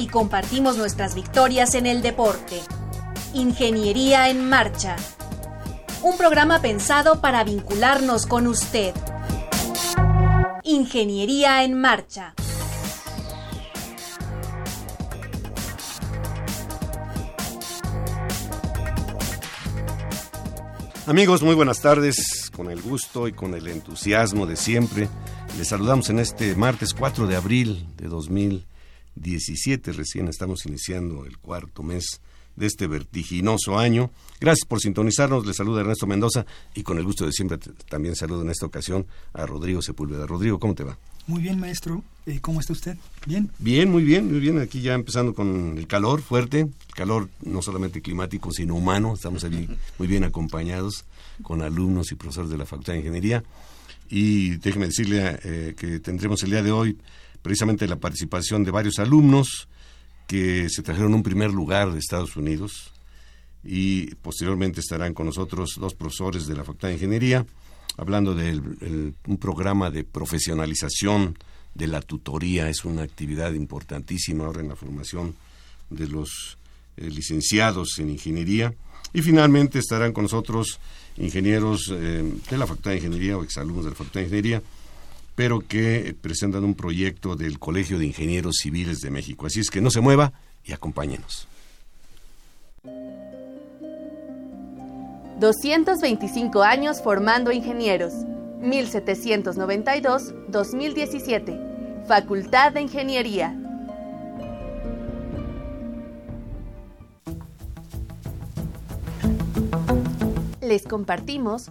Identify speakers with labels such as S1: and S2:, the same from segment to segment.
S1: Y compartimos nuestras victorias en el deporte. Ingeniería en Marcha. Un programa pensado para vincularnos con usted. Ingeniería en Marcha.
S2: Amigos, muy buenas tardes. Con el gusto y con el entusiasmo de siempre, les saludamos en este martes 4 de abril de 2017. Recién estamos iniciando el cuarto mes de este vertiginoso año. Gracias por sintonizarnos. Les saluda Ernesto Mendoza y con el gusto de siempre también saludo en esta ocasión a Rodrigo Sepúlveda. Rodrigo, ¿cómo te va?
S3: Muy bien, maestro. Eh, ¿Cómo está usted? ¿Bien?
S2: Bien, muy bien, muy bien. Aquí ya empezando con el calor fuerte, el calor no solamente climático, sino humano. Estamos ahí muy bien acompañados con alumnos y profesores de la Facultad de Ingeniería. Y déjeme decirle eh, que tendremos el día de hoy precisamente la participación de varios alumnos que se trajeron un primer lugar de Estados Unidos y posteriormente estarán con nosotros dos profesores de la Facultad de Ingeniería hablando de un programa de profesionalización de la tutoría. Es una actividad importantísima ahora en la formación de los eh, licenciados en ingeniería. Y finalmente estarán con nosotros ingenieros eh, de la Facultad de Ingeniería o exalumnos de la Facultad de Ingeniería, pero que presentan un proyecto del Colegio de Ingenieros Civiles de México. Así es que no se mueva y acompáñenos.
S1: 225 años formando ingenieros. 1792-2017. Facultad de Ingeniería. Les compartimos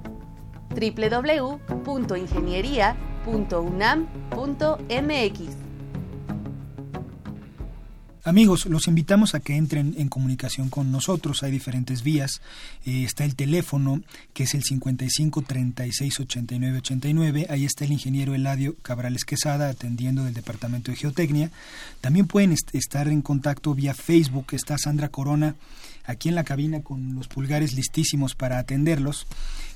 S1: www.ingeniería.unam.mx
S3: Amigos, los invitamos a que entren en comunicación con nosotros. Hay diferentes vías. Eh, está el teléfono, que es el 55 36 89 89. Ahí está el ingeniero Eladio Cabrales Quesada, atendiendo del Departamento de Geotecnia. También pueden estar en contacto vía Facebook. Está Sandra Corona aquí en la cabina con los pulgares listísimos para atenderlos.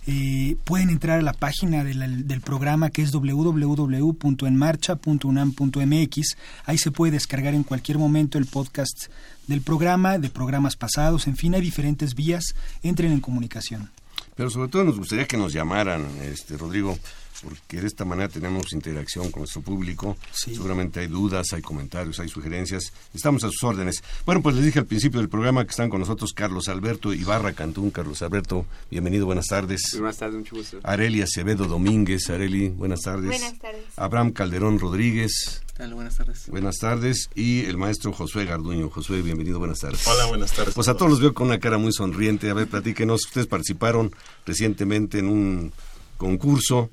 S3: Eh, pueden entrar a la página del programa que es www.enmarcha.unam.mx. Ahí se puede descargar en cualquier momento el podcast del programa, de programas pasados, en fin, hay diferentes vías. Entren en comunicación.
S2: Pero sobre todo nos gustaría que nos llamaran, este Rodrigo, porque de esta manera tenemos interacción con nuestro público. Seguramente hay dudas, hay comentarios, hay sugerencias. Estamos a sus órdenes. Bueno, pues les dije al principio del programa que están con nosotros Carlos Alberto Ibarra Cantún. Carlos Alberto, bienvenido, buenas tardes.
S4: Buenas tardes, mucho gusto.
S2: Areli Acevedo Domínguez. Areli, buenas tardes.
S5: Buenas tardes.
S2: Abraham Calderón Rodríguez.
S4: Hola, buenas tardes.
S2: Buenas tardes. Y el maestro Josué Garduño. Josué, bienvenido, buenas tardes.
S6: Hola, buenas tardes.
S2: Pues a todos los veo con una cara muy sonriente. A ver, platíquenos. Ustedes participaron recientemente en un concurso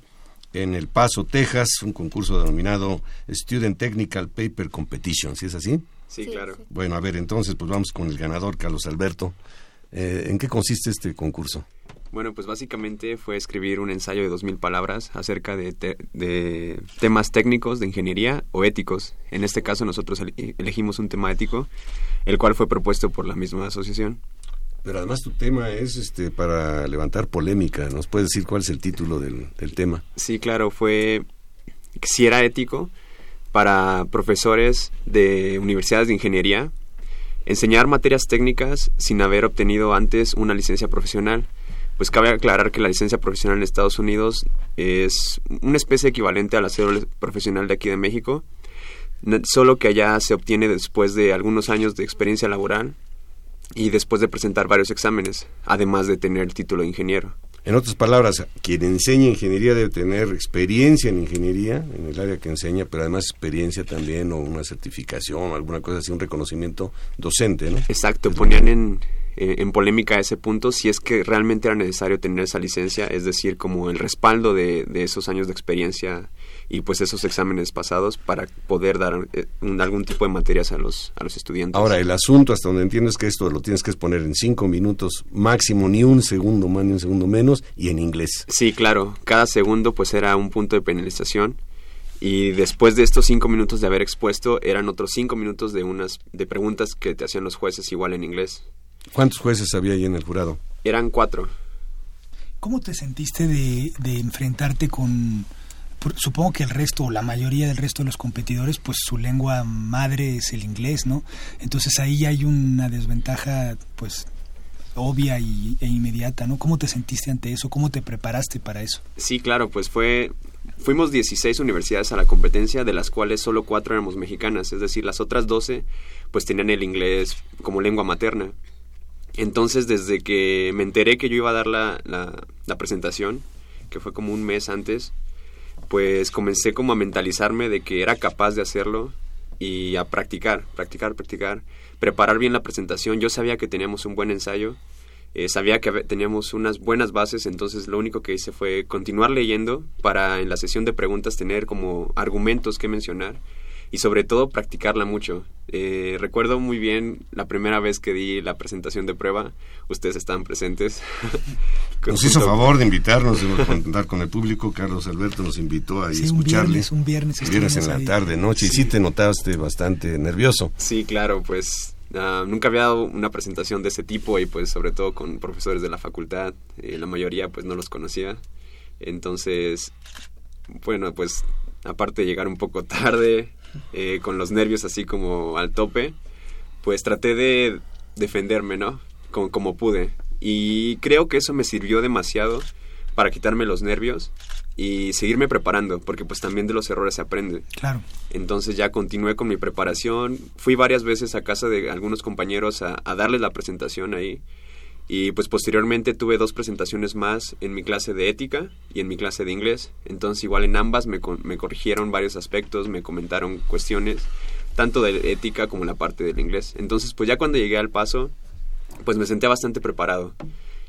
S2: en El Paso, Texas, un concurso denominado Student Technical Paper Competition, ¿sí es así?
S4: Sí, claro.
S2: Bueno, a ver, entonces pues vamos con el ganador, Carlos Alberto. Eh, ¿En qué consiste este concurso?
S4: Bueno, pues básicamente fue escribir un ensayo de dos mil palabras acerca de, de, temas técnicos de ingeniería o éticos. En este caso nosotros elegimos un tema ético, el cual fue propuesto por la misma asociación.
S2: Pero además tu tema es este para levantar polémica. ¿Nos puedes decir cuál es el título del, tema?
S4: Sí, claro, fue si era ético para profesores de universidades de ingeniería enseñar materias técnicas sin haber obtenido antes una licencia profesional. Pues cabe aclarar que la licencia profesional en Estados Unidos es una especie equivalente a la cédula profesional de aquí de México, solo que allá se obtiene después de algunos años de experiencia laboral y después de presentar varios exámenes, además de tener el título de ingeniero.
S2: En otras palabras, quien enseña ingeniería debe tener experiencia en ingeniería, en el área que enseña, pero además experiencia también o una certificación o alguna cosa así, un reconocimiento docente, ¿no?
S4: Exacto, ponían en, eh, en polémica ese punto si es que realmente era necesario tener esa licencia, es decir, como el respaldo de, de esos años de experiencia y pues esos exámenes pasados para poder dar eh, algún tipo de materias a los, a los estudiantes.
S2: Ahora, el asunto, hasta donde entiendes que esto lo tienes que exponer en cinco minutos máximo, ni un segundo más ni un segundo menos, y en inglés.
S4: Sí, claro, cada segundo pues era un punto de penalización y después de estos cinco minutos de haber expuesto eran otros cinco minutos de unas de preguntas que te hacían los jueces igual en inglés.
S2: ¿Cuántos jueces había ahí en el jurado?
S4: Eran cuatro.
S3: ¿Cómo te sentiste de, de enfrentarte con supongo que el resto o la mayoría del resto de los competidores pues su lengua madre es el inglés no entonces ahí hay una desventaja pues obvia y, e inmediata no cómo te sentiste ante eso cómo te preparaste para eso
S4: sí claro pues fue fuimos 16 universidades a la competencia de las cuales solo cuatro éramos mexicanas es decir las otras 12 pues tenían el inglés como lengua materna. Entonces desde que me enteré que yo iba a dar la, la, la presentación que fue como un mes antes pues comencé como a mentalizarme de que era capaz de hacerlo y a practicar, practicar, practicar, preparar bien la presentación. Yo sabía que teníamos un buen ensayo, eh, sabía que teníamos unas buenas bases, entonces lo único que hice fue continuar leyendo para en la sesión de preguntas tener como argumentos que mencionar y sobre todo practicarla mucho. Eh, recuerdo muy bien la primera vez que di la presentación de prueba, ustedes estaban presentes.
S2: nos hizo favor de invitarnos, de contar con el público, Carlos Alberto nos invitó a escucharle.
S3: Un viernes,
S2: un viernes. en la tarde, noche, y sí te notaste bastante nervioso.
S4: Sí, claro, pues ah, nunca había dado una presentación de ese tipo y pues sobre todo con profesores de la facultad, eh, la mayoría pues no los conocía. Entonces, bueno, pues aparte de llegar un poco tarde, eh, con los nervios así como al tope, pues traté de defenderme, ¿no? Como, como pude. Y creo que eso me sirvió demasiado para quitarme los nervios y seguirme preparando, porque pues también de los errores se aprende.
S3: Claro.
S4: Entonces ya continué con mi preparación, fui varias veces a casa de algunos compañeros a, a darles la presentación ahí y pues posteriormente tuve dos presentaciones más en mi clase de ética y en mi clase de inglés. Entonces igual en ambas me, me corrigieron varios aspectos, me comentaron cuestiones, tanto de ética como la parte del inglés. Entonces pues ya cuando llegué al paso, pues me sentía bastante preparado.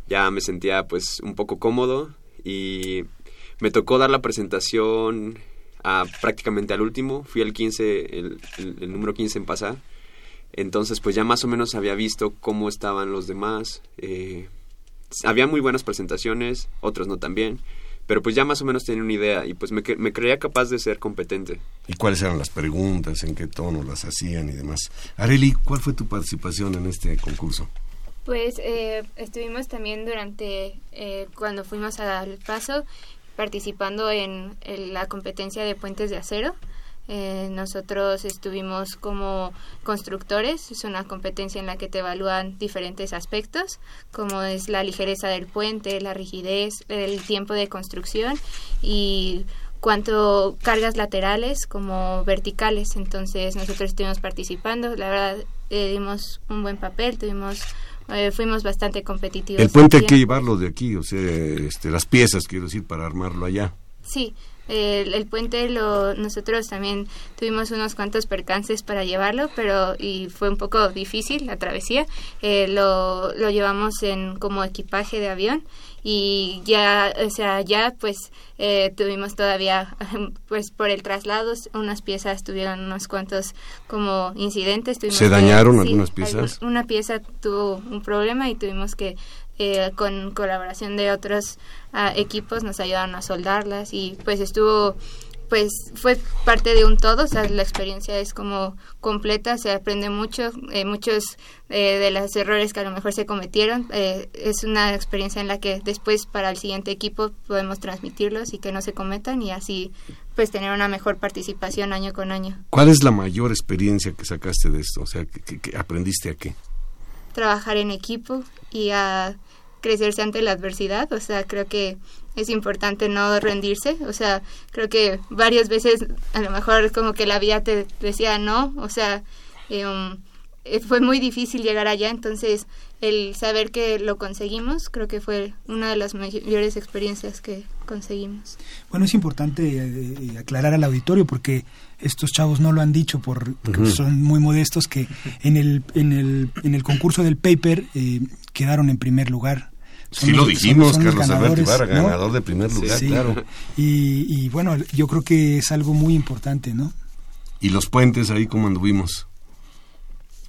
S4: Ya me sentía pues un poco cómodo y me tocó dar la presentación a, prácticamente al último. Fui el 15, el, el número 15 en pasar entonces, pues ya más o menos había visto cómo estaban los demás. Eh, había muy buenas presentaciones, otros no tan bien, pero pues ya más o menos tenía una idea y pues me, me creía capaz de ser competente.
S2: ¿Y cuáles eran las preguntas, en qué tono las hacían y demás? Areli, ¿cuál fue tu participación en este concurso?
S5: Pues eh, estuvimos también durante, eh, cuando fuimos al paso, participando en la competencia de puentes de acero. Eh, nosotros estuvimos como constructores, es una competencia en la que te evalúan diferentes aspectos, como es la ligereza del puente, la rigidez, el tiempo de construcción y cuánto cargas laterales como verticales. Entonces nosotros estuvimos participando, la verdad eh, dimos un buen papel, tuvimos eh, fuimos bastante competitivos.
S2: El puente hay que llevarlo de aquí, o sea, este, las piezas, quiero decir, para armarlo allá.
S5: Sí, el, puente lo nosotros también tuvimos unos cuantos percances para llevarlo pero y fue un poco difícil la travesía. Eh, lo, lo llevamos en como equipaje de avión y ya o sea ya pues eh, tuvimos todavía pues por el traslado unas piezas tuvieron unos cuantos como incidentes
S2: se dañaron algunas piezas
S5: una pieza tuvo un problema y tuvimos que eh, con colaboración de otros ah, equipos nos ayudaron a soldarlas y pues estuvo pues fue parte de un todo, o sea, la experiencia es como completa, se aprende mucho, eh, muchos eh, de los errores que a lo mejor se cometieron, es una experiencia en la que después para el siguiente equipo podemos transmitirlos y que no se cometan y así pues tener una mejor participación año con año.
S2: ¿Cuál es la mayor experiencia que sacaste de esto? O sea, que aprendiste a qué?
S5: trabajar en equipo y a crecerse ante la adversidad. O sea, creo que es importante no rendirse, o sea, creo que varias veces a lo mejor como que la vida te decía no, o sea, eh, um, eh, fue muy difícil llegar allá, entonces el saber que lo conseguimos creo que fue una de las mayores experiencias que conseguimos.
S3: Bueno, es importante eh, aclarar al auditorio porque estos chavos no lo han dicho por, porque son muy modestos que en el, en el, en el concurso del paper quedaron en primer lugar
S2: sí lo dijimos, Carlos Alberto Ibarra, ganador de primer lugar, claro.
S3: Y, bueno, yo creo que es algo muy importante, ¿no?
S2: Y los puentes ahí como anduvimos.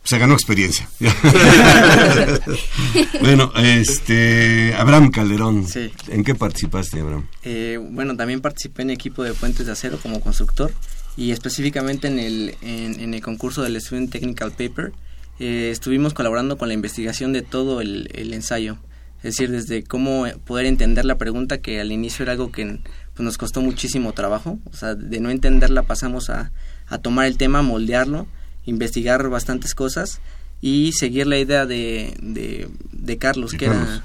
S2: Se ganó experiencia. bueno, este, Abraham Calderón. Sí. ¿En qué participaste, Abraham?
S6: Eh, bueno, también participé en equipo de puentes de acero como constructor y específicamente en el, en, el concurso del Student Technical Paper. Eh, estuvimos colaborando con la investigación de todo el, el ensayo. Es decir, desde cómo poder entender la pregunta, que al inicio era algo que pues, nos costó muchísimo trabajo. O sea, de no entenderla pasamos a, a tomar el tema, moldearlo, investigar bastantes cosas y seguir la idea de, de, Carlos, que era...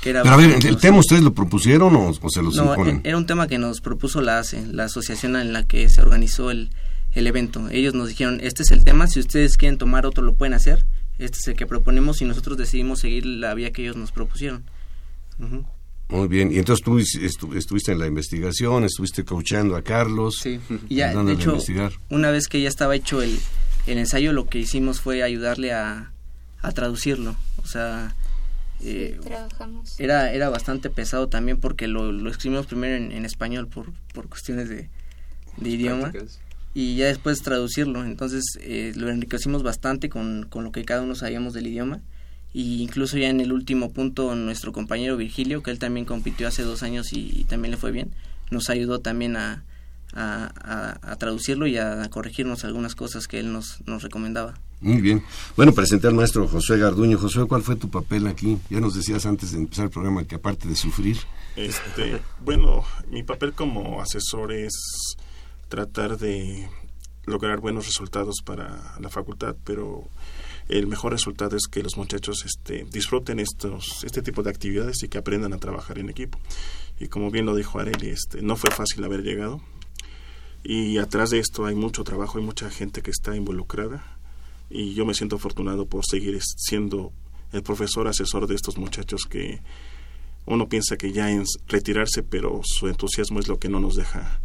S6: Que era
S2: Pero a ver, ¿el tema ustedes lo propusieron o, se lo no,
S6: e, Era un tema que nos propuso la ACE, la asociación en la que se organizó el, el evento. Ellos nos dijeron, este es el tema, si ustedes quieren tomar otro lo pueden hacer este es el que proponemos y nosotros decidimos seguir la vía que ellos nos propusieron.
S2: Muy bien, y entonces tú estuviste en la investigación, estuviste coachando a Carlos.
S6: Sí, y ya, de hecho, una vez que ya estaba hecho el, el ensayo, lo que hicimos fue ayudarle a, a traducirlo. O sea,
S5: eh, trabajamos.
S6: Era, era bastante pesado también porque lo, lo escribimos primero en, español por, por cuestiones de, de idioma y ya después traducirlo. Entonces eh, lo enriquecimos bastante con, con, lo que cada uno sabíamos del idioma. Y incluso ya en el último punto nuestro compañero Virgilio, que él también compitió hace dos años y, también le fue bien, nos ayudó también a, a, traducirlo y a, corregirnos algunas cosas que él nos, nos recomendaba.
S2: Muy bien. Bueno, presenté al maestro José Garduño. José, ¿cuál fue tu papel aquí? Ya nos decías antes de empezar el programa que aparte de sufrir.
S7: Este, bueno, mi papel como asesor es tratar de lograr buenos resultados para la facultad, pero el mejor resultado es que los muchachos este, disfruten estos, este tipo de actividades y que aprendan a trabajar en equipo. Y como bien lo dijo Areli, este, no fue fácil haber llegado. Y atrás de esto hay mucho trabajo, hay mucha gente que está involucrada. Y yo me siento afortunado por seguir siendo el profesor asesor de estos muchachos que uno piensa que ya en retirarse, pero su entusiasmo es lo que no nos deja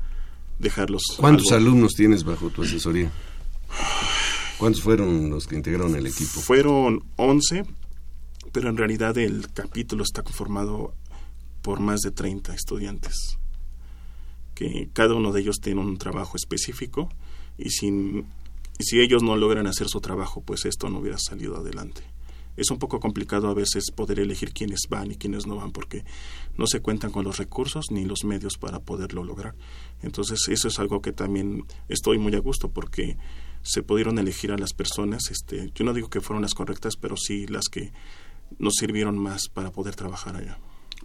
S7: dejarlos.
S2: ¿Cuántos alumnos tienes bajo tu asesoría? ¿Cuántos fueron los que integraron el equipo?
S7: Fueron 11, pero en realidad el capítulo está conformado por más de 30 estudiantes, que cada uno de ellos tiene un trabajo específico y, sin, y si ellos no logran hacer su trabajo, pues esto no hubiera salido adelante es un poco complicado a veces poder elegir quiénes van y quiénes no van porque no se cuentan con los recursos ni los medios para poderlo lograr. Entonces eso es algo que también estoy muy a gusto porque se pudieron elegir a las personas, este, yo no digo que fueron las correctas, pero sí las que nos sirvieron más para poder trabajar allá.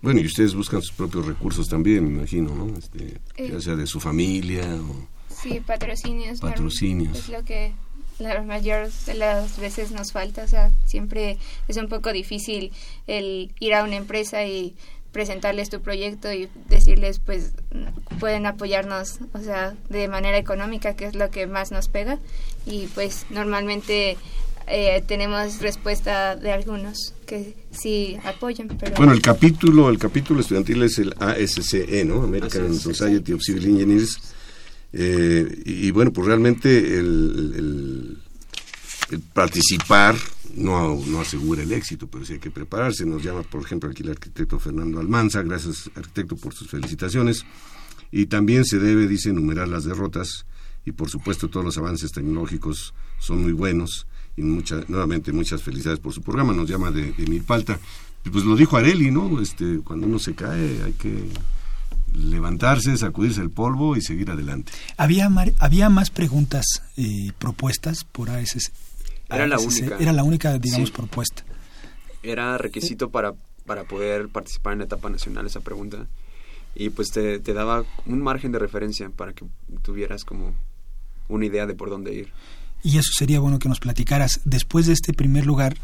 S2: Bueno, y ustedes buscan sus propios recursos también, me imagino, ¿no? Este, ya sea de su familia o...
S5: Sí, patrocinios.
S2: Patrocinios.
S5: Es lo que la mayor de las veces nos falta, o sea, siempre es un poco difícil el ir a una empresa y presentarles tu proyecto y decirles pues pueden apoyarnos, o sea, de manera económica, que es lo que más nos pega y pues normalmente eh, tenemos respuesta de algunos que sí apoyan. Pero...
S2: Bueno, el capítulo, el capítulo estudiantil es el ASCE, ¿no? American Society of Civil Engineers eh, y, bueno, pues realmente el, participar no, no, asegura el éxito, pero sí hay que prepararse. Nos llama, por ejemplo, aquí el arquitecto Fernando Almanza. Gracias, arquitecto, por sus felicitaciones. Y también se debe, dice, enumerar las derrotas. Y por supuesto, todos los avances tecnológicos son muy buenos. Y mucha, nuevamente, muchas felicidades por su programa. Nos llama de, de Milpalta. Pues lo dijo Areli, ¿no? Este, cuando uno se cae hay que levantarse, sacudirse el polvo y seguir adelante.
S3: ¿Había, había más preguntas eh, propuestas por ASS?
S4: Era la única.
S3: Era la única, digamos, propuesta.
S4: Era requisito para, para poder participar en la etapa nacional esa pregunta. Y pues te, te daba un margen de referencia para que tuvieras como una idea de por dónde ir.
S3: Y eso sería bueno que nos platicaras. Después de este primer lugar,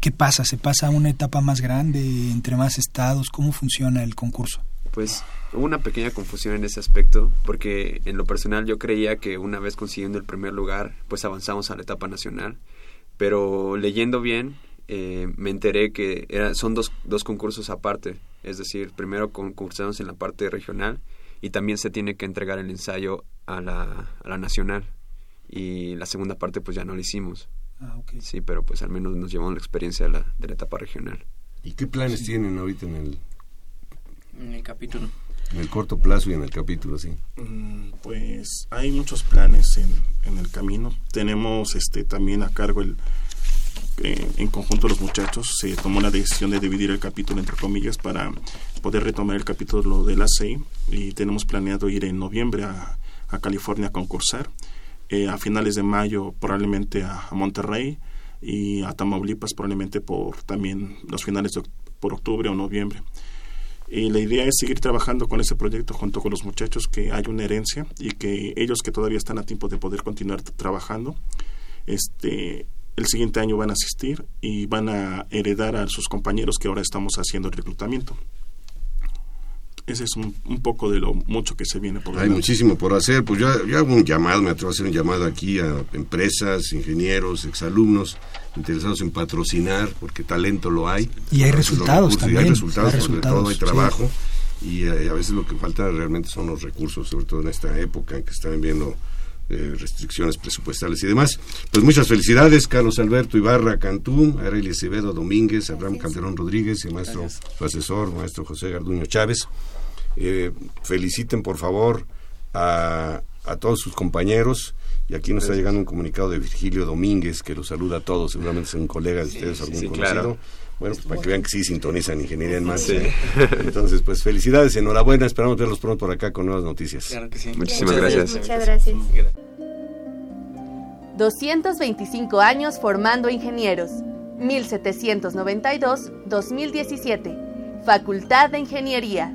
S3: ¿Qué pasa? ¿Se pasa a una etapa más grande, entre más estados? ¿Cómo funciona el concurso?
S4: Pues hubo una pequeña confusión en ese aspecto, porque en lo personal yo creía que una vez consiguiendo el primer lugar, pues avanzamos a la etapa nacional. Pero leyendo bien, eh, me enteré que era, son dos, dos concursos aparte. Es decir, primero concursamos en la parte regional y también se tiene que entregar el ensayo a la, a la nacional. Y la segunda parte pues ya no lo hicimos.
S3: Ah, okay.
S4: Sí, pero pues al menos nos llevamos la experiencia de la, de la etapa regional.
S2: ¿Y qué planes tienen ahorita en el,
S6: En el capítulo.
S2: en el corto plazo y en el capítulo, sí?
S7: Mm, Pues hay muchos planes en, en el camino. Tenemos este también a cargo el eh, en conjunto los muchachos se tomó la decisión de dividir el capítulo entre comillas para poder retomar el capítulo de la CEI y tenemos planeado ir en noviembre a, a California a concursar. Eh, a finales de mayo probablemente a, a Monterrey y a Tamaulipas probablemente por también los finales de por octubre o noviembre. Y la idea es seguir trabajando con ese proyecto junto con los muchachos, que hay una herencia y que ellos que todavía están a tiempo de poder continuar trabajando, este, el siguiente año van a asistir y van a heredar a sus compañeros que ahora estamos haciendo el reclutamiento. Ese es un, un poco de lo mucho que se viene por
S2: Hay
S7: delante.
S2: muchísimo por hacer. Pues yo, yo hago un llamado, me atrevo a hacer un llamado aquí a empresas, ingenieros, exalumnos interesados en patrocinar, porque talento lo hay.
S3: Y hay resultados
S2: recursos, y
S3: también,
S2: hay resultados,
S3: hay
S2: sobre todo hay
S3: sí.
S2: trabajo. Y eh, a veces lo que falta realmente son los recursos, sobre todo en esta época en que están viendo eh, restricciones presupuestales y demás. Pues muchas felicidades, Carlos Alberto Ibarra Cantú, Arely Acevedo Domínguez, Abraham Calderón Rodríguez y maestro, su asesor, maestro José Garduño Chávez. Eh, feliciten por favor a, a todos sus compañeros. Y aquí nos está llegando un comunicado de Virgilio Domínguez que los saluda a todos. Seguramente es un colega de ustedes, algún
S4: sí,
S2: conocido.
S4: claro.
S2: Bueno, pues para que vean que sí sintonizan Ingeniería en Marcha. Entonces, pues felicidades, enhorabuena. Esperamos verlos pronto por acá con nuevas noticias.
S6: Claro que sí.
S4: Muchísimas gracias.
S5: Muchas gracias.
S1: 225 años formando ingenieros. 1792-2017. Facultad de Ingeniería.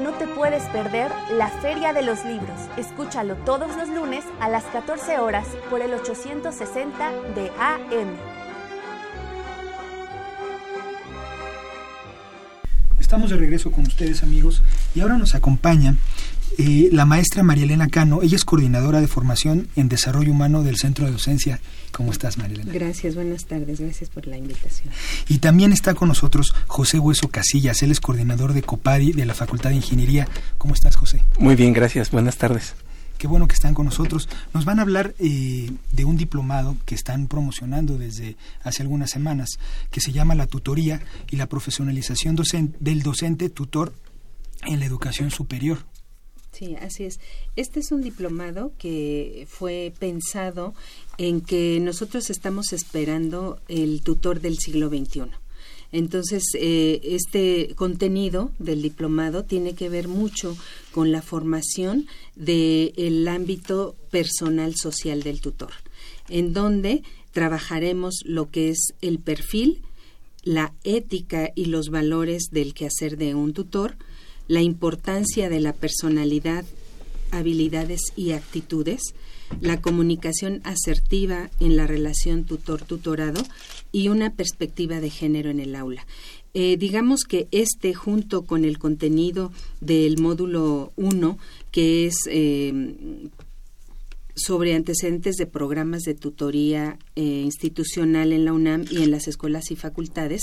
S1: no te puedes perder la Feria de los Libros. Escúchalo todos los lunes a las 14 horas por el 860 de AM.
S3: Estamos de regreso con ustedes amigos y ahora nos acompaña eh, la maestra María Elena Cano. Ella es coordinadora de formación en desarrollo humano del Centro de Docencia. ¿Cómo estás María Elena?
S8: Gracias, buenas tardes, gracias por la invitación.
S3: Y también está con nosotros José Hueso Casillas. Él es coordinador de COPADI de la Facultad de Ingeniería. ¿Cómo estás José?
S9: Muy bien, gracias. Buenas tardes.
S3: Qué bueno que están con nosotros. Nos van a hablar eh, de un diplomado que están promocionando desde hace algunas semanas, que se llama la tutoría y la profesionalización del docente tutor en la educación superior.
S8: Sí, así es. Este es un diplomado que fue pensado en que nosotros estamos esperando el tutor del siglo XXI. Entonces, eh, este contenido del diplomado tiene que ver mucho con la formación del ámbito personal social del tutor, en donde trabajaremos lo que es el perfil, la ética y los valores del quehacer de un tutor, la importancia de la personalidad habilidades y actitudes, la comunicación asertiva en la relación tutor-tutorado y una perspectiva de género en el aula. Eh, digamos que este, junto con el contenido del módulo 1, que es eh, sobre antecedentes de programas de tutoría eh, institucional en la UNAM y en las escuelas y facultades,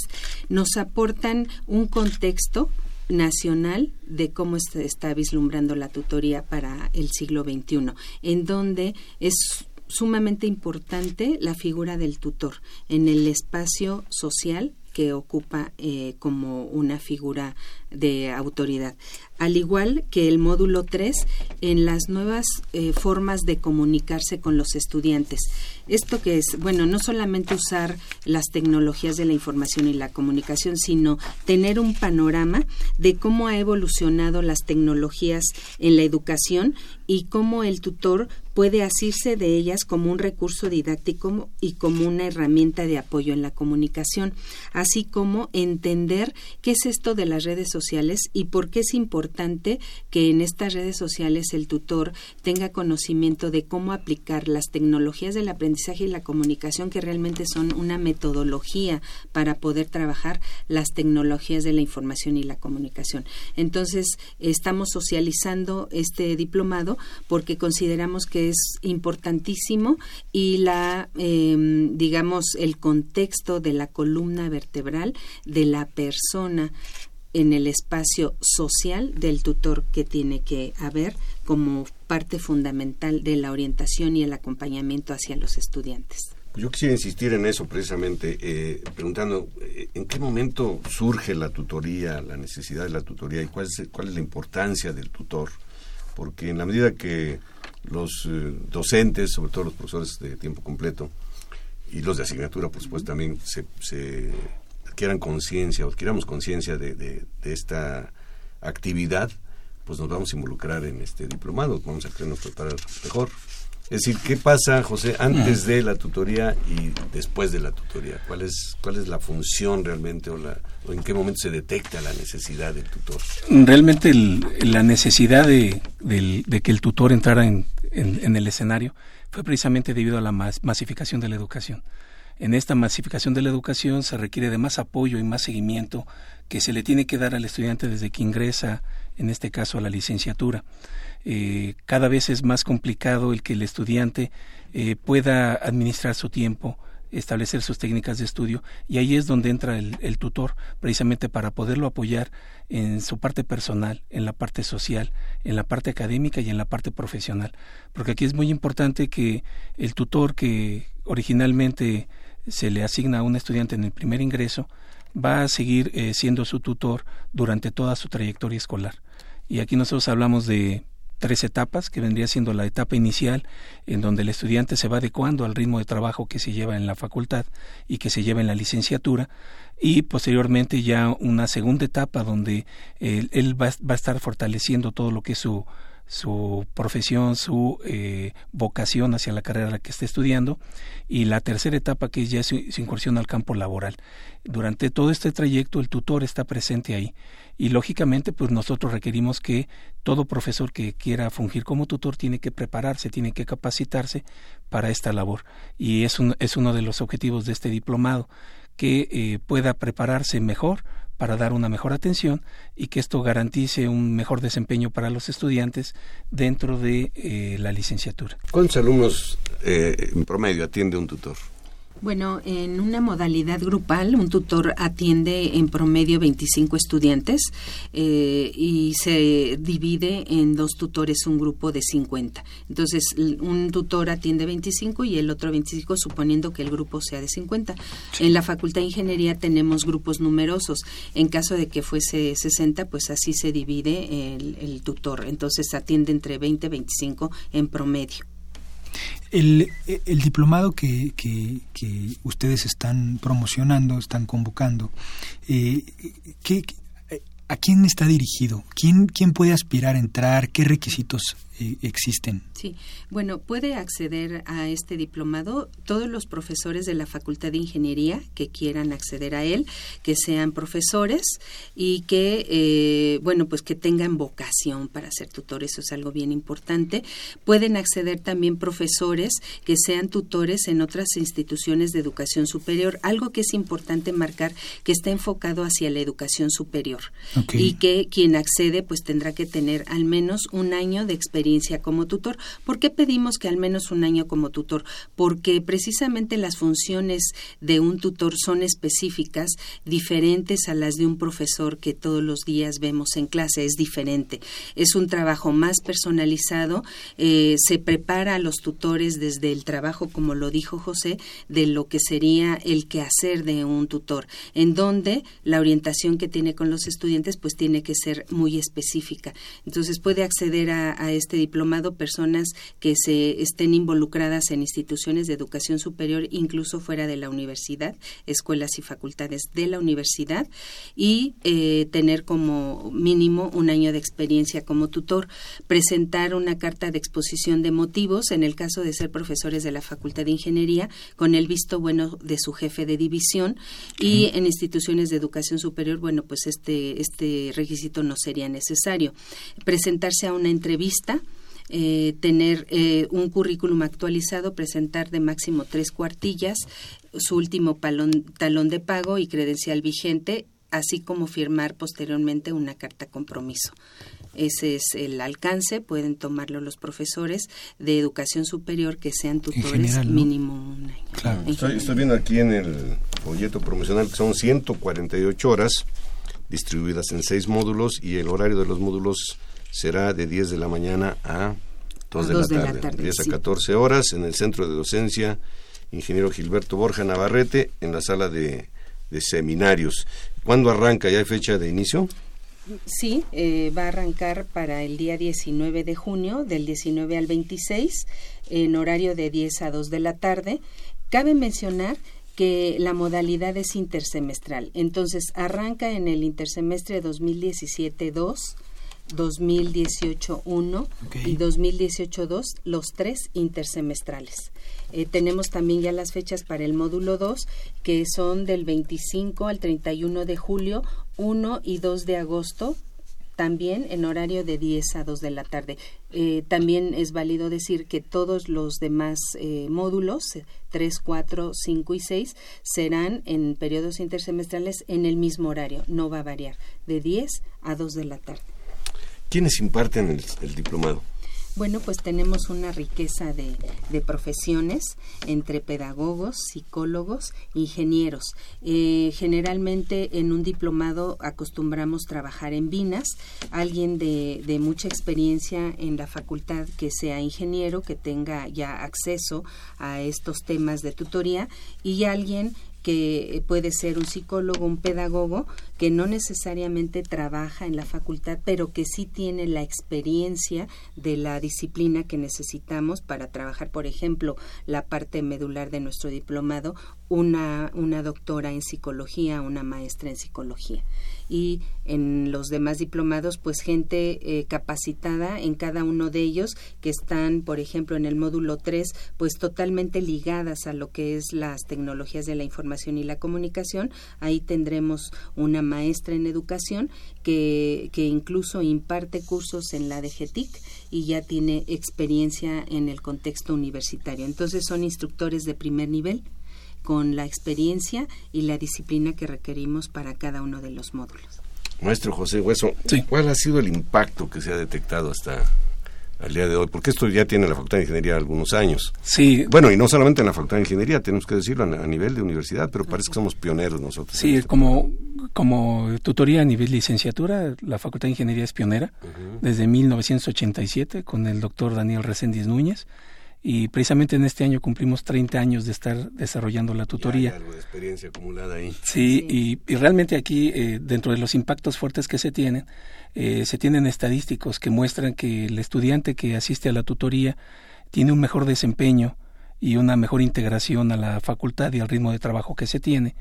S8: nos aportan un contexto nacional de cómo está vislumbrando la tutoría para el siglo XXI, en donde es sumamente importante la figura del tutor en el espacio social que ocupa eh, como una figura de autoridad. Al igual que el módulo 3 en las nuevas eh, formas de comunicarse con los estudiantes. Esto que es, bueno, no solamente usar las tecnologías de la información y la comunicación, sino tener un panorama de cómo ha evolucionado las tecnologías en la educación y cómo el tutor puede asirse de ellas como un recurso didáctico y como una herramienta de apoyo en la comunicación, así como entender qué es esto de las redes sociales y por qué es importante que en estas redes sociales el tutor tenga conocimiento de cómo aplicar las tecnologías del aprendizaje y la comunicación que realmente son una metodología para poder trabajar las tecnologías de la información y la comunicación. Entonces, estamos socializando este diplomado porque consideramos que es importantísimo y la, em, digamos, el contexto de la columna vertebral de la persona en el espacio social del tutor que tiene que haber como parte fundamental de la orientación y el acompañamiento hacia los estudiantes.
S2: Yo quisiera insistir en eso precisamente, eh, preguntando eh, en qué momento surge la tutoría, la necesidad de la tutoría y cuál es, cuál es la importancia del tutor, porque en la medida que los eh, docentes, sobre todo los profesores de tiempo completo y los de asignatura, por supuesto, también se, se adquieran conciencia o adquiramos conciencia de, de, esta actividad, pues nos vamos a involucrar en este diplomado, vamos a querernos preparar mejor. Es decir, ¿qué pasa, José, antes de la tutoría y después de la tutoría? ¿Cuál es, cuál es la función realmente o, la, o en qué momento se detecta la necesidad del tutor?
S9: Realmente la necesidad de, de, que el tutor entrara en, en, el escenario fue precisamente debido a la masificación de la educación. En esta masificación de la educación se requiere de más apoyo y más seguimiento que se le tiene que dar al estudiante desde que ingresa, en este caso, a la licenciatura. Eh, cada vez es más complicado el que el estudiante eh, pueda administrar su tiempo, establecer sus técnicas de estudio y ahí es donde entra el, tutor precisamente para poderlo apoyar en su parte personal, en la parte social, en la parte académica y en la parte profesional. Porque aquí es muy importante que el tutor que originalmente se le asigna a un estudiante en el primer ingreso va a seguir eh, siendo su tutor durante toda su trayectoria escolar. Y aquí nosotros hablamos de tres etapas, que vendría siendo la etapa inicial, en donde el estudiante se va adecuando al ritmo de trabajo que se lleva en la facultad y que se lleva en la licenciatura, y posteriormente ya una segunda etapa donde él, va, a estar fortaleciendo todo lo que es su, su profesión, su eh, vocación hacia la carrera que esté estudiando y la tercera etapa que es ya su, incursión al campo laboral. Durante todo este trayecto el tutor está presente ahí y lógicamente pues nosotros requerimos que todo profesor que quiera fungir como tutor tiene que prepararse, tiene que capacitarse para esta labor y es, un, es uno de los objetivos de este diplomado que eh, pueda prepararse mejor para dar una mejor atención y que esto garantice un mejor desempeño para los estudiantes dentro de eh, la licenciatura.
S2: ¿Cuántos alumnos eh, en promedio atiende un tutor?
S8: Bueno, en una modalidad grupal, un tutor atiende en promedio 25 estudiantes eh, y se divide en dos tutores, un grupo de 50. Entonces, un tutor atiende 25 y el otro 25, suponiendo que el grupo sea de 50. En la Facultad de Ingeniería tenemos grupos numerosos. En caso de que fuese 60, pues así se divide el, el tutor. Entonces, atiende entre 20 y 25 en promedio.
S3: El, el diplomado que, que, ustedes están promocionando, están convocando, eh, ¿A quién está dirigido? ¿Quién, quién puede aspirar a entrar? ¿Qué requisitos existen?
S8: Sí, bueno, puede acceder a este diplomado todos los profesores de la Facultad de Ingeniería que quieran acceder a él, que sean profesores y que, eh, bueno, pues que tengan vocación para ser tutores, eso es algo bien importante. Pueden acceder también profesores que sean tutores en otras instituciones de educación superior, algo que es importante marcar que está enfocado hacia la educación superior y que quien accede pues tendrá que tener al menos un año de experiencia como tutor. ¿Por qué pedimos que al menos un año como tutor? Porque precisamente las funciones de un tutor son específicas, diferentes a las de un profesor que todos los días vemos en clase, es diferente. Es un trabajo más personalizado, eh, se prepara a los tutores desde el trabajo, como lo dijo José, de lo que sería el quehacer de un tutor, en donde la orientación que tiene con los estudiantes pues tiene que ser muy específica. Entonces puede acceder a, este diplomado personas que se estén involucradas en instituciones de educación superior, incluso fuera de la universidad, escuelas y facultades de la universidad, y eh, tener como mínimo un año de experiencia como tutor, presentar una carta de exposición de motivos, en el caso de ser profesores de la Facultad de Ingeniería, con el visto bueno de su jefe de división, y en instituciones de educación superior, bueno, pues este este requisito no sería necesario. Presentarse a una entrevista, eh, tener eh, un currículum actualizado, presentar de máximo tres cuartillas, su último talón de pago y credencial vigente, así como firmar posteriormente una carta compromiso. Ese es el alcance, pueden tomarlo los profesores de educación superior que sean tutores mínimo un año.
S2: Estoy, estoy, viendo aquí en el folleto promocional que son 148 horas distribuidas en seis módulos y el horario de los módulos será de 10 de la mañana a 2 de, la, tarde, 10 a 14 horas en el centro de docencia ingeniero Gilberto Borja Navarrete en la sala de, seminarios. ¿Cuándo arranca? ¿Ya hay fecha de inicio?
S8: Sí, eh, va a arrancar para el día 19 de junio, del 19 al 26, en horario de 10 a 2 de la tarde. Cabe mencionar que la modalidad es intersemestral. Entonces, arranca en el intersemestre 2017-2, 2018-1 y 2018-2, los tres intersemestrales. Eh, tenemos también ya las fechas para el módulo 2, que son del 25 al 31 de julio, 1 y 2 de agosto, también en horario de 10 a 2 de la tarde. Eh, también es válido decir que todos los demás eh, módulos, 3, 4, 5 y 6, serán en periodos intersemestrales en el mismo horario, no va a variar, de 10 a 2 de la tarde.
S2: ¿Quiénes imparten el diplomado?
S8: Bueno, pues tenemos una riqueza de, profesiones entre pedagogos, psicólogos, ingenieros. Eh, generalmente en un diplomado acostumbramos trabajar en Vinas, alguien de, de mucha experiencia en la facultad que sea ingeniero, que tenga ya acceso a estos temas de tutoría y alguien que puede ser un psicólogo, un pedagogo, que no necesariamente trabaja en la facultad, pero que sí tiene la experiencia de la disciplina que necesitamos para trabajar, por ejemplo, la parte medular de nuestro diplomado, una, una doctora en psicología, una maestra en psicología. Y en los demás diplomados pues gente eh, capacitada en cada uno de ellos que están por ejemplo en el módulo 3 pues totalmente ligadas a lo que es las tecnologías de la información y la comunicación. Ahí tendremos una maestra en educación que, que incluso imparte cursos en la DGTIC y ya tiene experiencia en el contexto universitario entonces son instructores de primer nivel con la experiencia y la disciplina que requerimos para cada uno de los módulos.
S2: Maestro José Hueso, ¿cuál ha sido el impacto que se ha detectado hasta al día de hoy? Porque esto ya tiene la Facultad de Ingeniería algunos años.
S9: Sí.
S2: Bueno, y no solamente en la Facultad de Ingeniería, tenemos que decirlo a, nivel de universidad, pero parece que somos pioneros nosotros.
S9: Sí, como, como tutoría a nivel licenciatura, la Facultad de Ingeniería es pionera desde 1987 con el doctor Daniel Reséndiz Núñez y precisamente en este año cumplimos 30 años de estar desarrollando la tutoría.
S2: Ya hay algo de experiencia acumulada ahí.
S9: Sí, Y, realmente aquí, eh, dentro de los impactos fuertes que se tienen, eh, se tienen estadísticos que muestran que el estudiante que asiste a la tutoría tiene un mejor desempeño y una mejor integración a la facultad y al ritmo de trabajo que se tiene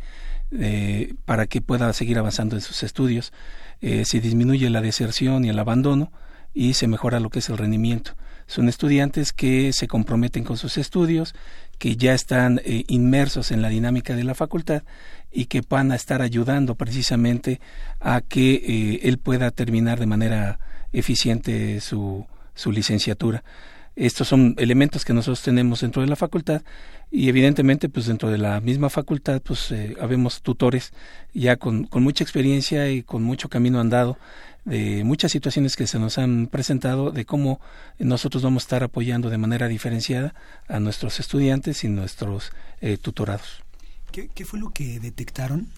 S9: eh, para que pueda seguir avanzando en sus estudios. Eh, se disminuye la deserción y el abandono y se mejora lo que es el rendimiento. Son estudiantes que se comprometen con sus estudios, que ya están eh, inmersos en la dinámica de la facultad y que van a estar ayudando precisamente a que eh, él pueda terminar de manera eficiente su, su licenciatura. Estos son elementos que nosotros tenemos dentro de la facultad y evidentemente pues dentro de la misma facultad pues eh, habemos tutores ya con, con mucha experiencia y con mucho camino andado de muchas situaciones que se nos han presentado, de cómo nosotros vamos a estar apoyando de manera diferenciada a nuestros estudiantes y nuestros eh, tutorados.
S3: ¿Qué, ¿Qué, fue lo que detectaron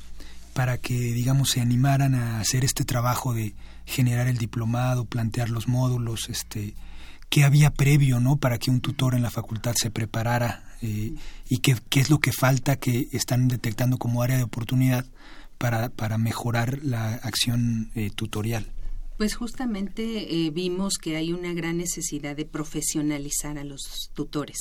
S3: para que, digamos, se animaran a hacer este trabajo de generar el diplomado, plantear los módulos, este, qué había previo, ¿no? Para que un tutor en la facultad se preparara eh, y qué, qué es lo que falta que están detectando como área de oportunidad para, para mejorar la acción eh, tutorial.
S8: Pues justamente eh, vimos que hay una gran necesidad de profesionalizar a los tutores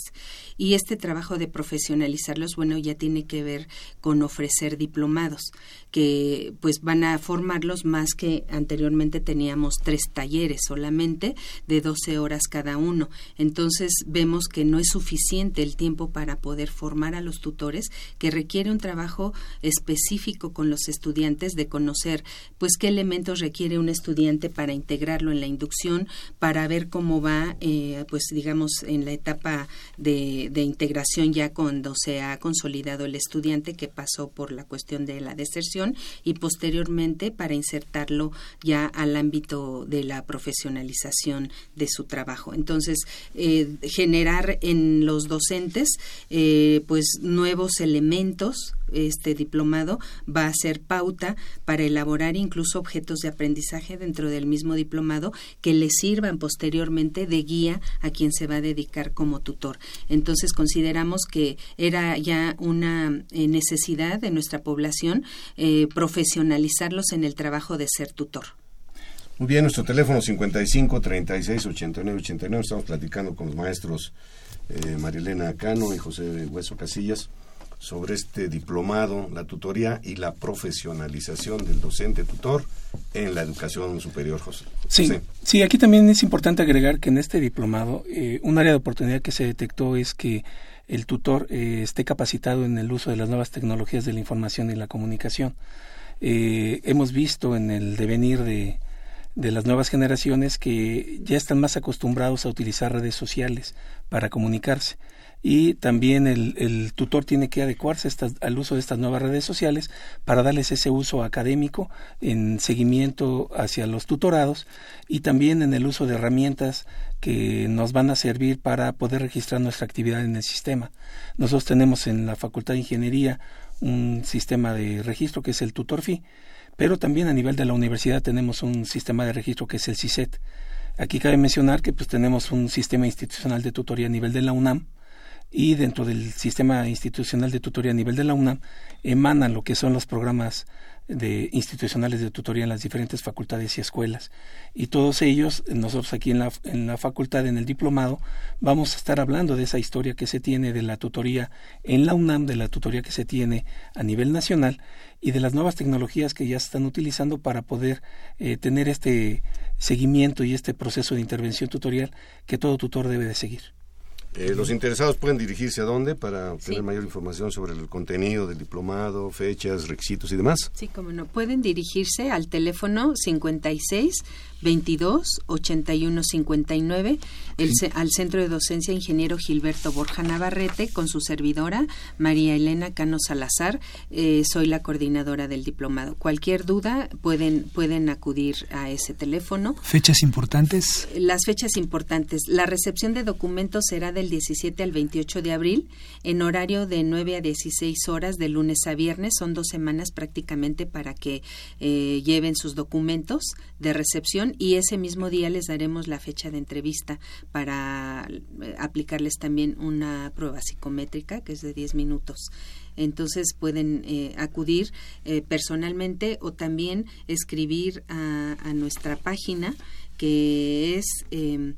S8: y este trabajo de profesionalizarlos, bueno, ya tiene que ver con ofrecer diplomados que pues van a formarlos más que anteriormente teníamos tres talleres solamente de 12 horas cada uno. Entonces vemos que no es suficiente el tiempo para poder formar a los tutores, que requiere un trabajo específico con los estudiantes de conocer pues qué elementos requiere un estudiante para integrarlo en la inducción, para ver cómo va, eh, pues digamos, en la etapa de, integración ya cuando se ha consolidado el estudiante que pasó por la cuestión de la deserción y posteriormente para insertarlo ya al ámbito de la profesionalización de su trabajo. Entonces, eh, generar en los docentes eh, pues nuevos elementos este diplomado va a ser pauta para elaborar incluso objetos de aprendizaje dentro del mismo diplomado que le sirvan posteriormente de guía a quien se va a dedicar como tutor. Entonces consideramos que era ya una eh, necesidad de nuestra población eh, profesionalizarlos en el trabajo de ser tutor.
S2: Muy bien, nuestro teléfono 55 36 89 89. Estamos platicando con los maestros eh, Marilena Cano y José Hueso Casillas sobre este diplomado, la tutoría y la profesionalización del docente tutor en la educación superior, José.
S9: Sí, sí, aquí también es importante agregar que en este diplomado eh, un área de oportunidad que se detectó es que el tutor eh, esté capacitado en el uso de las nuevas tecnologías de la información y la comunicación. Eh, hemos visto en el devenir de, de las nuevas generaciones que ya están más acostumbrados a utilizar redes sociales para comunicarse y también el, tutor tiene que adecuarse al uso de estas nuevas redes sociales para darles ese uso académico en seguimiento hacia los tutorados y también en el uso de herramientas que nos van a servir para poder registrar nuestra actividad en el sistema. Nosotros tenemos en la Facultad de Ingeniería un sistema de registro que es el TutorFi, pero también a nivel de la universidad tenemos un sistema de registro que es el CISET. Aquí cabe mencionar que pues tenemos un sistema institucional de tutoría a nivel de la UNAM, y dentro del sistema institucional de tutoría a nivel de la UNAM emanan lo que son los programas de institucionales de tutoría en las diferentes facultades y escuelas. Y todos ellos, nosotros aquí en la, en la facultad, en el diplomado, vamos a estar hablando de esa historia que se tiene de la tutoría en la UNAM, de la tutoría que se tiene a nivel nacional y de las nuevas tecnologías que ya se están utilizando para poder eh, tener este seguimiento y este proceso de intervención tutorial que todo tutor debe de seguir.
S2: Eh, los interesados pueden dirigirse a dónde para obtener mayor información sobre el contenido del diplomado, fechas, requisitos y demás.
S8: Sí, como no. Pueden dirigirse al teléfono 56 22 81 59 el, al Centro de Docencia Ingeniero Gilberto Borja Navarrete con su servidora María Elena Cano Salazar. Eh, soy la coordinadora del diplomado. Cualquier duda pueden, pueden acudir a ese teléfono.
S3: ¿Fechas importantes?
S8: Las fechas importantes. La recepción de documentos será del 17 al 28 de abril en horario de 9 a 16 horas de lunes a viernes. Son dos semanas prácticamente para que eh, lleven sus documentos de recepción y ese mismo día les daremos la fecha de entrevista para eh, aplicarles también una prueba psicométrica que es de 10 minutos. Entonces pueden eh, acudir eh, personalmente o también escribir a, a nuestra página que es
S2: em,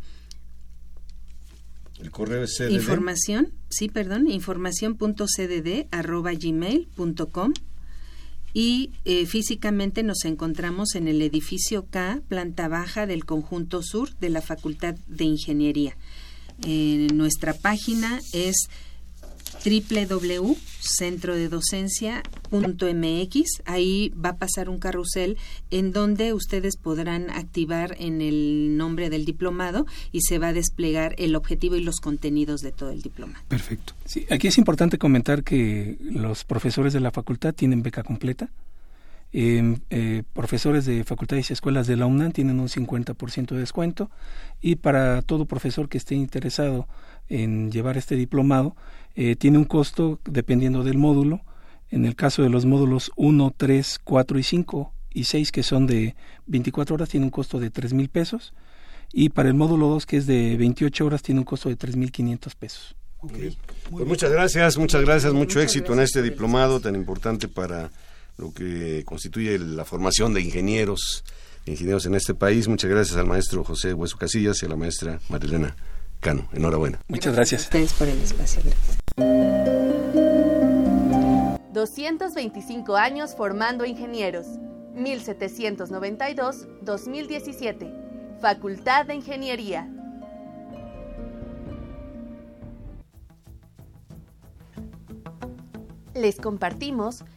S2: El correo es cdd.
S8: Información, sí, perdón, información.cdd@gmail.com y eh, físicamente nos encontramos en el edificio K, planta baja del conjunto sur de la Facultad de Ingeniería. Eh, nuestra página es www.centrodedocencia.mx. Ahí va a pasar un carrusel en donde ustedes podrán activar en el nombre del diplomado y se va a desplegar el objetivo y los contenidos de todo el diploma.
S3: Perfecto.
S9: Sí, aquí es importante comentar que los profesores de la facultad tienen beca completa. Eh, eh, profesores de facultades y escuelas de la UNAM tienen un 50% de descuento y para todo profesor que esté interesado en llevar este diplomado eh, tiene un costo dependiendo del módulo. En el caso de los módulos 1, 3, 4 y 5 y 6 que son de 24 horas tiene un costo de 3 mil pesos y para el módulo 2 que es de 28 horas tiene un costo de 3.500 pesos.
S2: Okay. Pues muchas gracias, muchas gracias, mucho éxito en este diplomado tan importante para lo que constituye la formación de ingenieros, ingenieros en este país. Muchas gracias al maestro José Hueso Casillas y a la maestra Marilena Cano. Enhorabuena.
S9: Muchas gracias.
S8: Ustedes por el espacio.
S1: Gracias. 225 años formando ingenieros. 1792-2017. Facultad de Ingeniería. Les compartimos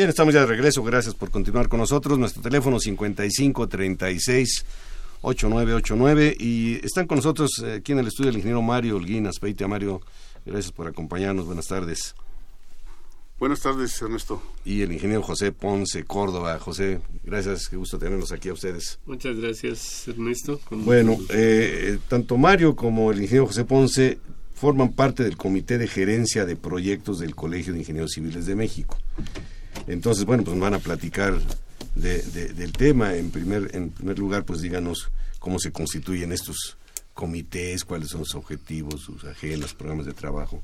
S2: Bien, estamos ya de regreso. Gracias por continuar con nosotros. Nuestro teléfono 55 36 8989 y están con nosotros eh, aquí en el estudio el ingeniero Mario Holguín Aspeite. Mario, gracias por acompañarnos. Buenas tardes.
S10: Buenas tardes, Ernesto.
S2: Y el ingeniero José Ponce Córdoba. José, gracias, qué gusto tenerlos aquí a ustedes.
S10: Muchas gracias, Ernesto.
S2: Bueno, eh, tanto Mario como el ingeniero José Ponce forman parte del Comité de Gerencia de Proyectos del Colegio de Ingenieros Civiles de México. Entonces, bueno, pues van a platicar de, del tema. En primer, en primer lugar, pues díganos cómo se constituyen estos comités, cuáles son sus objetivos, sus agendas, programas de trabajo.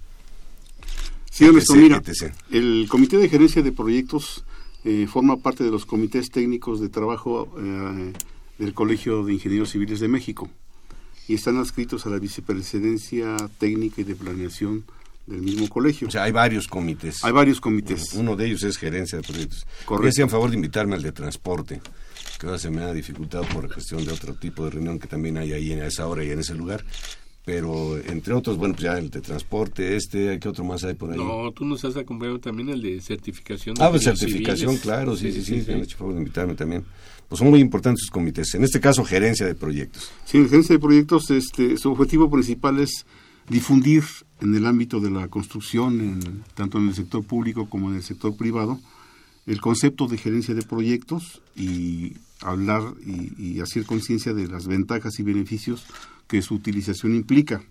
S10: Sí, Ernesto, mira, el Comité de Gerencia de Proyectos eh, forma parte de los comités técnicos de trabajo eh, del Colegio de Ingenieros Civiles de México y están adscritos a la Vicepresidencia Técnica y de Planeación del mismo colegio.
S2: O sea, hay varios comités.
S10: Hay varios comités.
S2: Uno de ellos es gerencia de proyectos. Correcto. a favor de invitarme al de transporte, que ahora se me ha dificultado por cuestión de otro tipo de reunión que también hay ahí en esa hora y en ese lugar pero entre otros, bueno, pues ya el de transporte, este, ¿qué otro más hay por ahí?
S10: No, tú nos has acompañado también el de certificación.
S2: De ah, pues certificación, claro, sí, sí, sí, me han hecho favor de invitarme también. Pues son muy importantes sus comités, en este caso gerencia de proyectos.
S10: Sí, gerencia de proyectos, este, su objetivo principal es difundir en el ámbito de la construcción, en, tanto en el sector público como en el sector privado, el concepto de gerencia de proyectos y hablar y, y hacer conciencia de las ventajas y beneficios que su utilización implica.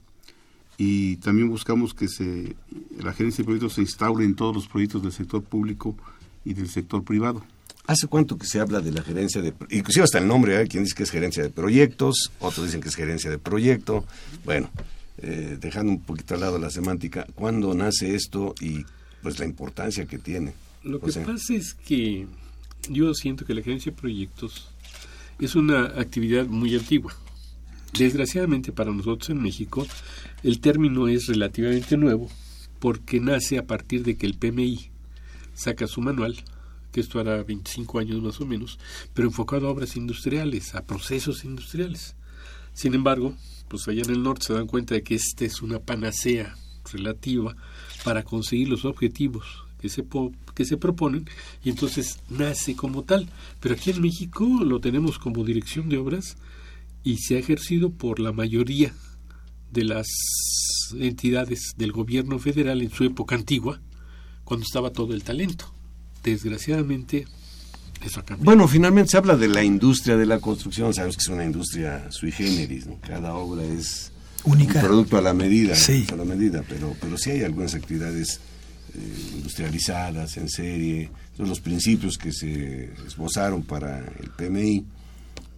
S10: Y también buscamos que se, la gerencia de proyectos se instaure en todos los proyectos del sector público y del sector privado.
S2: ¿Hace cuánto que se habla de la gerencia de... Inclusive hasta el nombre, hay ¿eh? quien dice que es gerencia de proyectos, otros dicen que es gerencia de proyecto. Bueno, eh, dejando un poquito al lado la semántica, ¿cuándo nace esto y pues la importancia que tiene?
S11: Lo que pasa es que yo siento que la gerencia de proyectos es una actividad muy antigua. Desgraciadamente para nosotros en México el término es relativamente nuevo porque nace a partir de que el PMI saca su manual, que esto hará 25 años más o menos, pero enfocado a obras industriales, a procesos industriales. Sin embargo, pues allá en el norte se dan cuenta de que esta es una panacea relativa para conseguir los objetivos que se, que se proponen y entonces nace como tal. Pero aquí en México lo tenemos como dirección de obras y se ha ejercido por la mayoría de las entidades del gobierno federal en su época antigua, cuando estaba todo el talento. Desgraciadamente, eso.
S2: Bueno, finalmente se habla de la industria de la construcción, sabemos que es una industria sui generis, cada obra es
S3: Única.
S2: un producto a la medida, a la medida, pero, pero sí hay algunas actividades eh, industrializadas en serie, son los principios que se esbozaron para el PMI,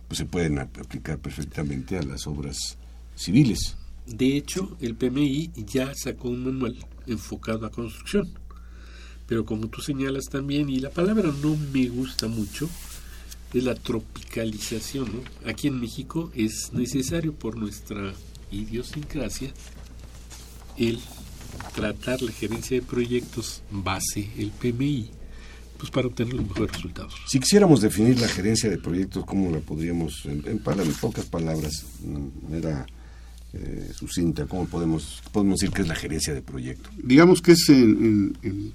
S2: pues se pueden aplicar perfectamente a las obras civiles.
S11: De hecho, el PMI ya sacó un manual enfocado a construcción. Pero como tú señalas también, y la palabra no me gusta mucho, es la tropicalización. Aquí en México es necesario por nuestra idiosincrasia el tratar la gerencia de proyectos base, el PMI, pues para obtener los mejores resultados.
S2: Si quisiéramos definir la gerencia de proyectos, ¿cómo la podríamos, en, en, en pocas palabras, mm, era eh, sucinta, ¿cómo podemos, podemos decir que es la gerencia de proyecto?
S10: Digamos que es, en, en, en,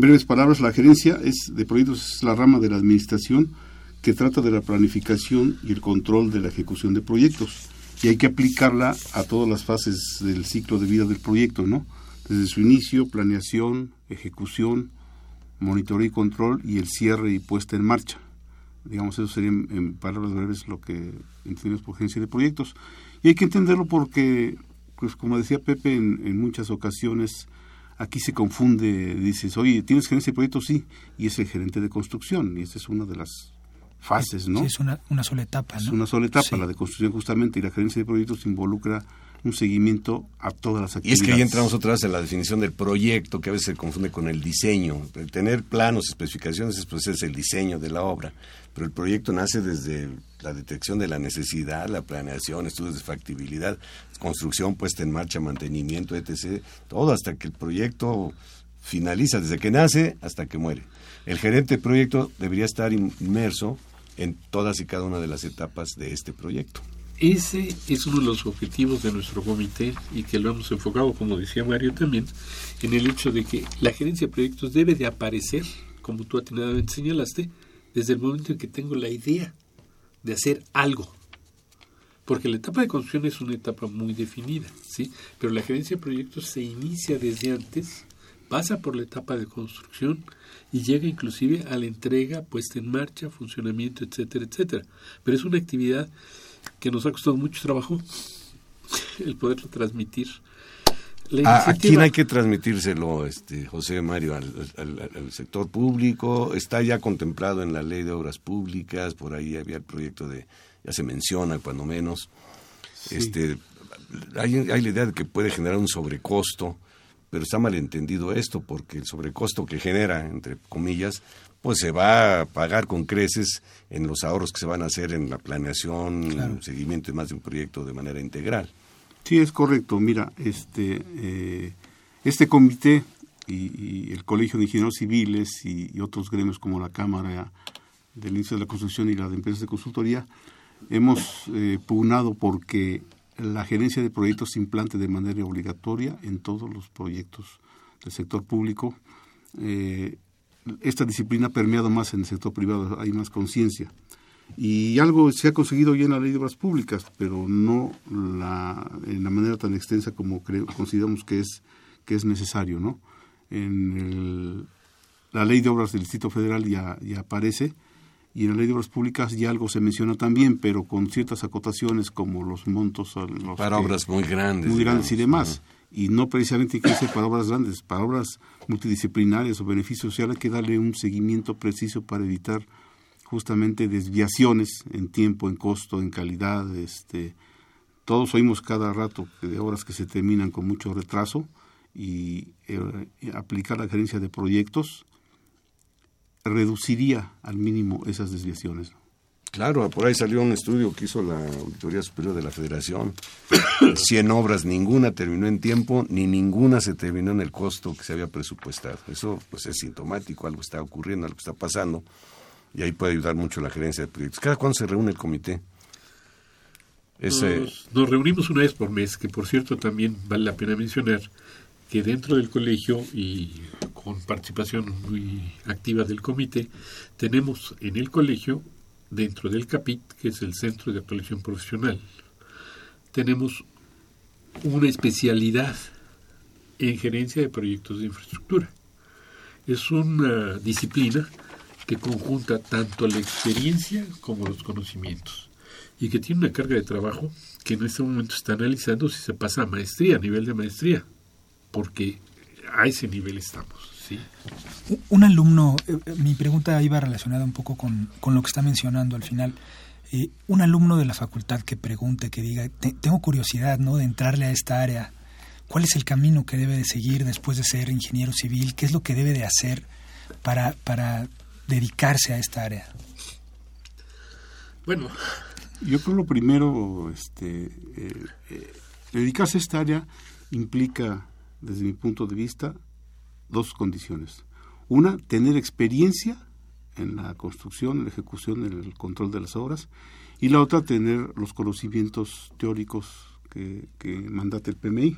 S10: breves palabras, la gerencia es de proyectos es la rama de la administración que trata de la planificación y el control de la ejecución de proyectos. Y hay que aplicarla a todas las fases del ciclo de vida del proyecto, ¿no? Desde su inicio, planeación, ejecución, monitoreo y control y el cierre y puesta en marcha. Digamos, eso sería en, en palabras breves lo que entendemos por gerencia de proyectos. Y hay que entenderlo porque, pues como decía Pepe, en, en muchas ocasiones aquí se confunde, dices, oye, ¿tienes gerencia de proyectos? Sí, y es el gerente de construcción, y esa es una de las fases, ¿no?
S3: Sí, es una, una sola etapa, ¿no?
S10: Es una sola etapa,
S3: Sí.
S10: la de construcción justamente, y la gerencia de proyectos involucra un seguimiento a todas las
S2: Y es
S10: actividades.
S2: que ahí entramos otra vez en la definición del proyecto, que a veces se confunde con el diseño. El tener planos, especificaciones, es, pues, es el diseño de la obra. Pero el proyecto nace desde la detección de la necesidad, la planeación, estudios de factibilidad, construcción, puesta en marcha, mantenimiento, etc. Todo hasta que el proyecto finaliza, desde que nace hasta que muere. El gerente de proyecto debería estar inmerso en todas y cada una de las etapas de este proyecto.
S11: Ese es uno de los objetivos de nuestro comité y que lo hemos enfocado, como decía Mario también, en el hecho de que la gerencia de proyectos debe de aparecer, como tú atinadamente señalaste, desde el momento en que tengo la idea de hacer algo. Porque la etapa de construcción es una etapa muy definida, ¿sí? Pero la gerencia de proyectos se inicia desde antes, pasa por la etapa de construcción y llega inclusive a la entrega, puesta en marcha, funcionamiento, etcétera, etcétera. Pero es una actividad que nos ha costado mucho trabajo el poderlo transmitir.
S2: ¿A, quién hay que transmitírselo, este, José Mario? ¿Al, al- al sector público? ¿Está ya contemplado en la ley de obras públicas? Por ahí había el proyecto de, ya se menciona cuando menos. Este, hay, hay la idea de que puede generar un sobrecosto, pero está malentendido esto porque el sobrecosto que genera, entre comillas, pues se va a pagar con creces en los ahorros que se van a hacer en la planeación,
S10: Claro.
S2: seguimiento y más de un proyecto de manera integral.
S10: Sí, es correcto. Mira, este, eh, este comité y, y el Colegio de Ingenieros Civiles y, y otros gremios como la Cámara del Índice de la Construcción y la de Empresas de Consultoría hemos eh, pugnado porque la gerencia de proyectos se implante de manera obligatoria en todos los proyectos del sector público. Eh, esta disciplina ha permeado más en el sector privado, hay más conciencia. Y algo se ha conseguido ya en la ley de obras públicas, pero no la, en la manera tan extensa como creo, consideramos que es, que es necesario. ¿no? En la ley de obras del Distrito Federal ya, ya aparece y en la ley de obras públicas ya algo se menciona también, pero con ciertas acotaciones como los montos. los
S2: Para
S10: que-
S2: obras muy grandes.
S10: muy grandes y demás. Y no precisamente que ser para obras grandes, para obras multidisciplinarias o beneficio social hay que darle un seguimiento preciso para evitar justamente desviaciones en tiempo, en costo, en calidad. Este, todos oímos cada rato de obras que se terminan con mucho retraso y eh, aplicar la gerencia de proyectos reduciría al mínimo esas desviaciones.
S2: Claro, por ahí salió un estudio que hizo la Auditoría Superior de la Federación. 100 obras, ninguna terminó en tiempo, ni ninguna se terminó en el costo que se había presupuestado. Eso pues es sintomático, algo está ocurriendo, algo está pasando, y ahí puede ayudar mucho la gerencia de proyectos. ¿Cada cuándo se reúne el comité?
S11: Nos, nos reunimos una vez por mes, que por cierto también vale la pena mencionar que dentro del colegio y con participación muy activa del comité, tenemos en el colegio dentro del CAPIT, que es el Centro de Actualización Profesional, tenemos una especialidad en gerencia de proyectos de infraestructura. Es una disciplina que conjunta tanto la experiencia como los conocimientos y que tiene una carga de trabajo que en este momento está analizando si se pasa a maestría, a nivel de maestría, porque a ese nivel estamos.
S3: Un alumno, eh, eh, mi pregunta iba relacionada un poco con, lo que está mencionando al final. Eh, un alumno de la facultad que pregunte, que diga, tengo curiosidad ¿no? de entrarle a esta área, ¿cuál es el camino que debe de seguir después de ser ingeniero civil? ¿Qué es lo que debe de hacer para, para dedicarse a esta área?
S11: Bueno,
S10: yo creo lo primero, este, dedicarse a esta área implica, desde mi punto de vista, dos condiciones. Una, tener experiencia en la construcción, en la ejecución, en el control de las obras. Y la otra, tener los conocimientos teóricos que, que mandate el PMI.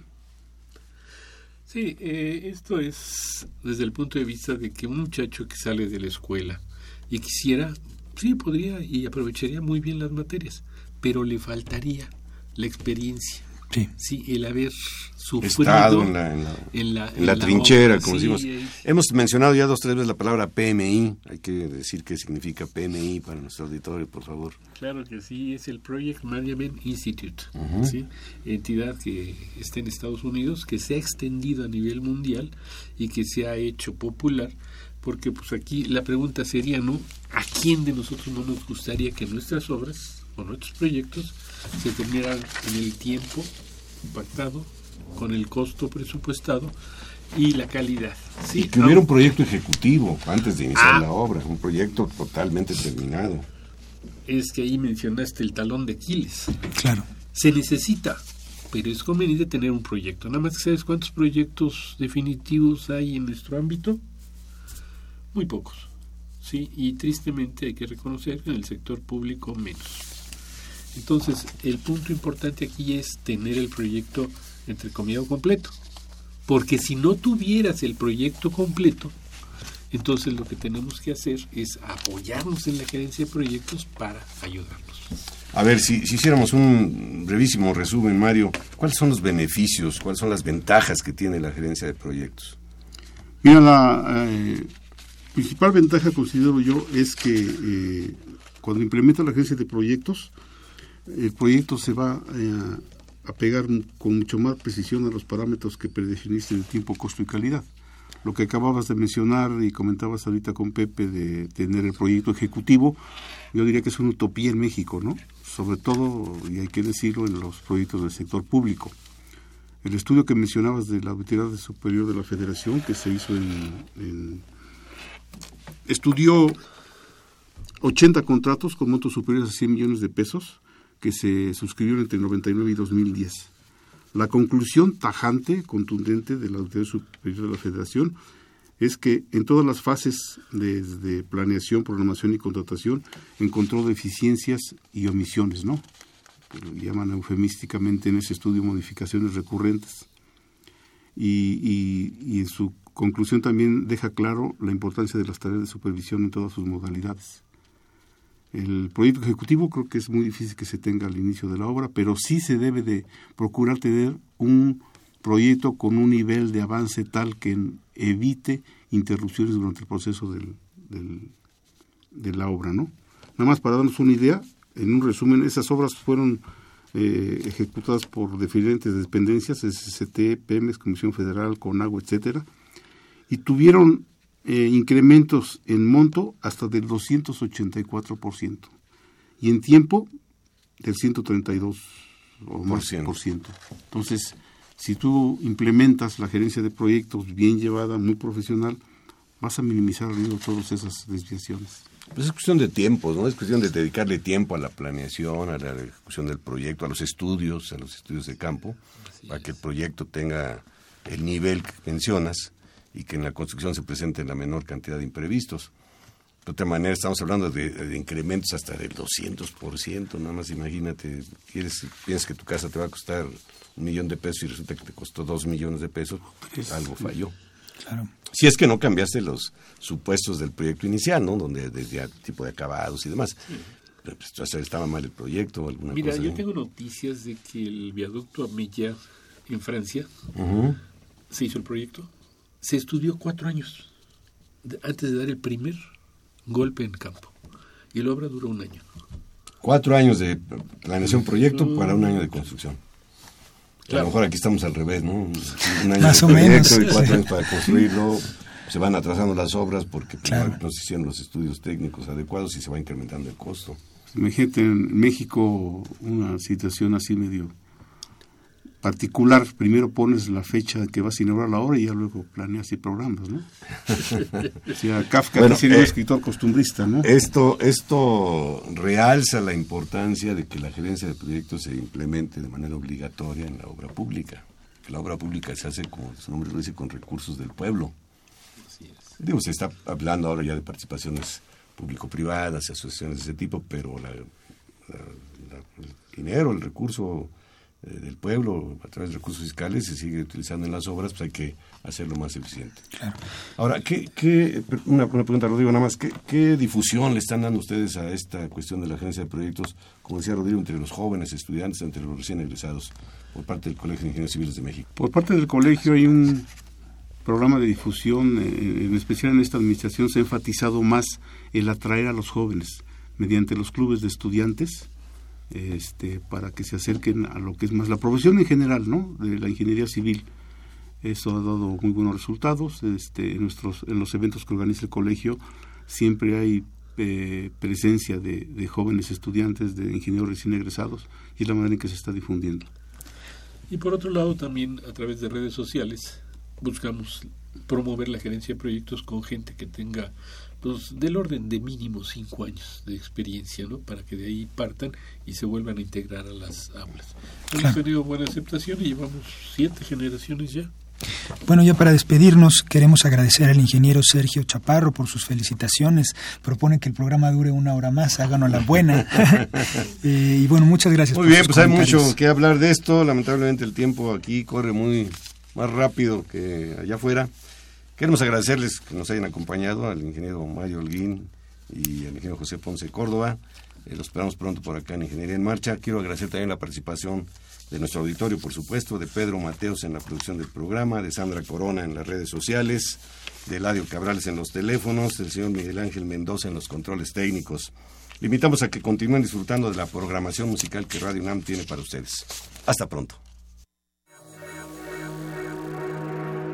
S11: Sí, eh, esto es desde el punto de vista de que un muchacho que sale de la escuela y quisiera, sí, podría y aprovecharía muy bien las materias, pero le faltaría la experiencia. Sí. sí el haber
S2: Estado en la, en la, trinchera, como decimos. Hemos mencionado ya dos tres veces la palabra PMI, hay que decir qué significa PMI para nuestro auditorio, por favor.
S11: Claro que sí, es el Project Management Institute, entidad que está en Estados Unidos, que se ha extendido a nivel mundial y que se ha hecho popular, porque pues aquí la pregunta sería, ¿no? ¿A quién de nosotros no nos gustaría que nuestras obras o nuestros proyectos se terminaran en el tiempo pactado con el costo presupuestado y la calidad.
S2: ¿sí? Y que hubiera un proyecto ejecutivo antes de iniciar ah. la obra, un proyecto totalmente terminado.
S11: Es que ahí mencionaste el talón de Aquiles.
S3: Claro.
S11: Se necesita, pero es conveniente tener un proyecto. Nada más que sabes cuántos proyectos definitivos hay en nuestro ámbito. Muy pocos. Sí, y tristemente hay que reconocer que en el sector público menos. Entonces, el punto importante aquí es tener el proyecto entre comillas completo. Porque si no tuvieras el proyecto completo, entonces lo que tenemos que hacer es apoyarnos en la gerencia de proyectos para ayudarnos.
S2: A ver, si, si, hiciéramos un brevísimo resumen, Mario, ¿cuáles son los beneficios, cuáles son las ventajas que tiene la gerencia de proyectos?
S10: Mira, la eh, principal ventaja, considero yo, es que eh, cuando implementa la gerencia de proyectos, el proyecto se va eh, a pegar con mucho más precisión a los parámetros que predefiniste de tiempo, costo y calidad. Lo que acababas de mencionar y comentabas ahorita con Pepe de tener el proyecto ejecutivo, yo diría que es una utopía en México, ¿no? Sobre todo, y hay que decirlo, en los proyectos del sector público. El estudio que mencionabas de la Auditoría Superior de la Federación, que se hizo en, en estudió 80 contratos con montos superiores a 100 millones de pesos que se suscribieron entre 99 y 2010. La conclusión tajante, contundente de la Autoridad Superior de la Federación es que en todas las fases desde planeación, programación y contratación encontró deficiencias y omisiones, ¿no? llaman eufemísticamente en ese estudio modificaciones recurrentes. Y, y en su conclusión también deja claro la importancia de las tareas de supervisión en todas sus modalidades. El proyecto ejecutivo creo que es muy difícil que se tenga al inicio de la obra, pero sí se debe de procurar tener un proyecto con un nivel de avance tal que evite interrupciones durante el proceso del, de la obra, ¿no? Nada más para darnos una idea, en un resumen, esas obras fueron eh, ejecutadas por diferentes dependencias, SST, PEMES, Comisión Federal, CONAGUA, etcétera, y tuvieron eh, incrementos en monto hasta del 284% y en tiempo del 132 o más por ciento. Entonces, si tú implementas la gerencia de proyectos bien llevada, muy profesional, vas a minimizar el riesgo de todas esas desviaciones.
S2: Pues es cuestión de tiempo, ¿no? Es cuestión de dedicarle tiempo a la planeación, a la ejecución del proyecto, a los estudios, a los estudios de campo, para que el proyecto tenga el nivel que mencionas y que en la construcción se presente la menor cantidad de imprevistos. De otra manera, estamos hablando de, incrementos hasta del 200%, nada más imagínate, quieres, piensas que tu casa te va a costar un millón de pesos y resulta que te costó dos millones de pesos, pues algo falló. Claro. Si es que no cambiaste los supuestos del proyecto inicial, ¿no? Donde desde tipo de acabados y demás. Pues, estaba mal el proyecto, alguna
S11: Mira,
S2: yo
S11: tengo noticias de que el viaducto Amilla en Francia se hizo el proyecto. Se estudió cuatro años antes de dar el primer golpe en campo. Y la obra duró un año.
S2: Cuatro años de planeación proyecto para un año de construcción. A lo mejor aquí estamos al revés, ¿no? Un año
S3: Más o menos.
S2: y cuatro años para construirlo. Se van atrasando las obras porque no se hicieron los estudios técnicos adecuados y se va incrementando el costo.
S10: Imagínate en México una situación así medio particular, primero pones la fecha que vas a inaugurar la obra y ya luego planeas y programas, ¿no? o sea, Kafka bueno, un eh, escritor costumbrista, ¿no?
S2: Esto, esto realza la importancia de que la gerencia de proyectos se implemente de manera obligatoria en la obra pública. Que la obra pública se hace, como su nombre lo dice, con recursos del pueblo. Digo, se está hablando ahora ya de participaciones público-privadas, asociaciones de ese tipo, pero el dinero, el recurso del pueblo a través de recursos fiscales se sigue utilizando en las obras, pues hay que hacerlo más eficiente. Ahora, ¿qué, qué, una, pregunta, Rodrigo, nada más, ¿qué, ¿qué, difusión le están dando ustedes a esta cuestión de la agencia de proyectos, como decía Rodrigo, entre los jóvenes estudiantes, entre los recién egresados, por parte del Colegio de Ingenieros Civiles de México?
S10: Por parte del colegio hay un programa de difusión, eh, en especial en esta administración se ha enfatizado más el atraer a los jóvenes mediante los clubes de estudiantes, este, para que se acerquen a lo que es más la profesión en general, ¿no? De la ingeniería civil. Eso ha dado muy buenos resultados. Este, en, nuestros, en los eventos que organiza el colegio siempre hay eh, presencia de, de, jóvenes estudiantes, de ingenieros recién egresados, y es la manera en que se está difundiendo.
S11: Y por otro lado, también a través de redes sociales buscamos promover la gerencia de proyectos con gente que tenga pues, del orden de mínimo cinco años de experiencia, ¿no? Para que de ahí partan y se vuelvan a integrar a las aulas. Hemos tenido buena aceptación y llevamos siete generaciones ya.
S3: Bueno, ya para despedirnos, queremos agradecer al ingeniero Sergio Chaparro por sus felicitaciones. Propone que el programa dure una hora más, háganos la buena. Eh, y bueno, muchas gracias.
S2: Muy bien, pues hay mucho que hablar de esto. Lamentablemente el tiempo aquí corre muy más rápido que allá afuera. Queremos agradecerles que nos hayan acompañado al ingeniero Mario Holguín y al ingeniero José Ponce Córdoba. Eh, los esperamos pronto por acá en Ingeniería en Marcha. Quiero agradecer también la participación de nuestro auditorio, por supuesto, de Pedro Mateos en la producción del programa, de Sandra Corona en las redes sociales, de Eladio Cabrales en los teléfonos, del señor Miguel Ángel Mendoza en los controles técnicos. Le invitamos a que continúen disfrutando de la programación musical que Radio UNAM tiene para ustedes. Hasta pronto.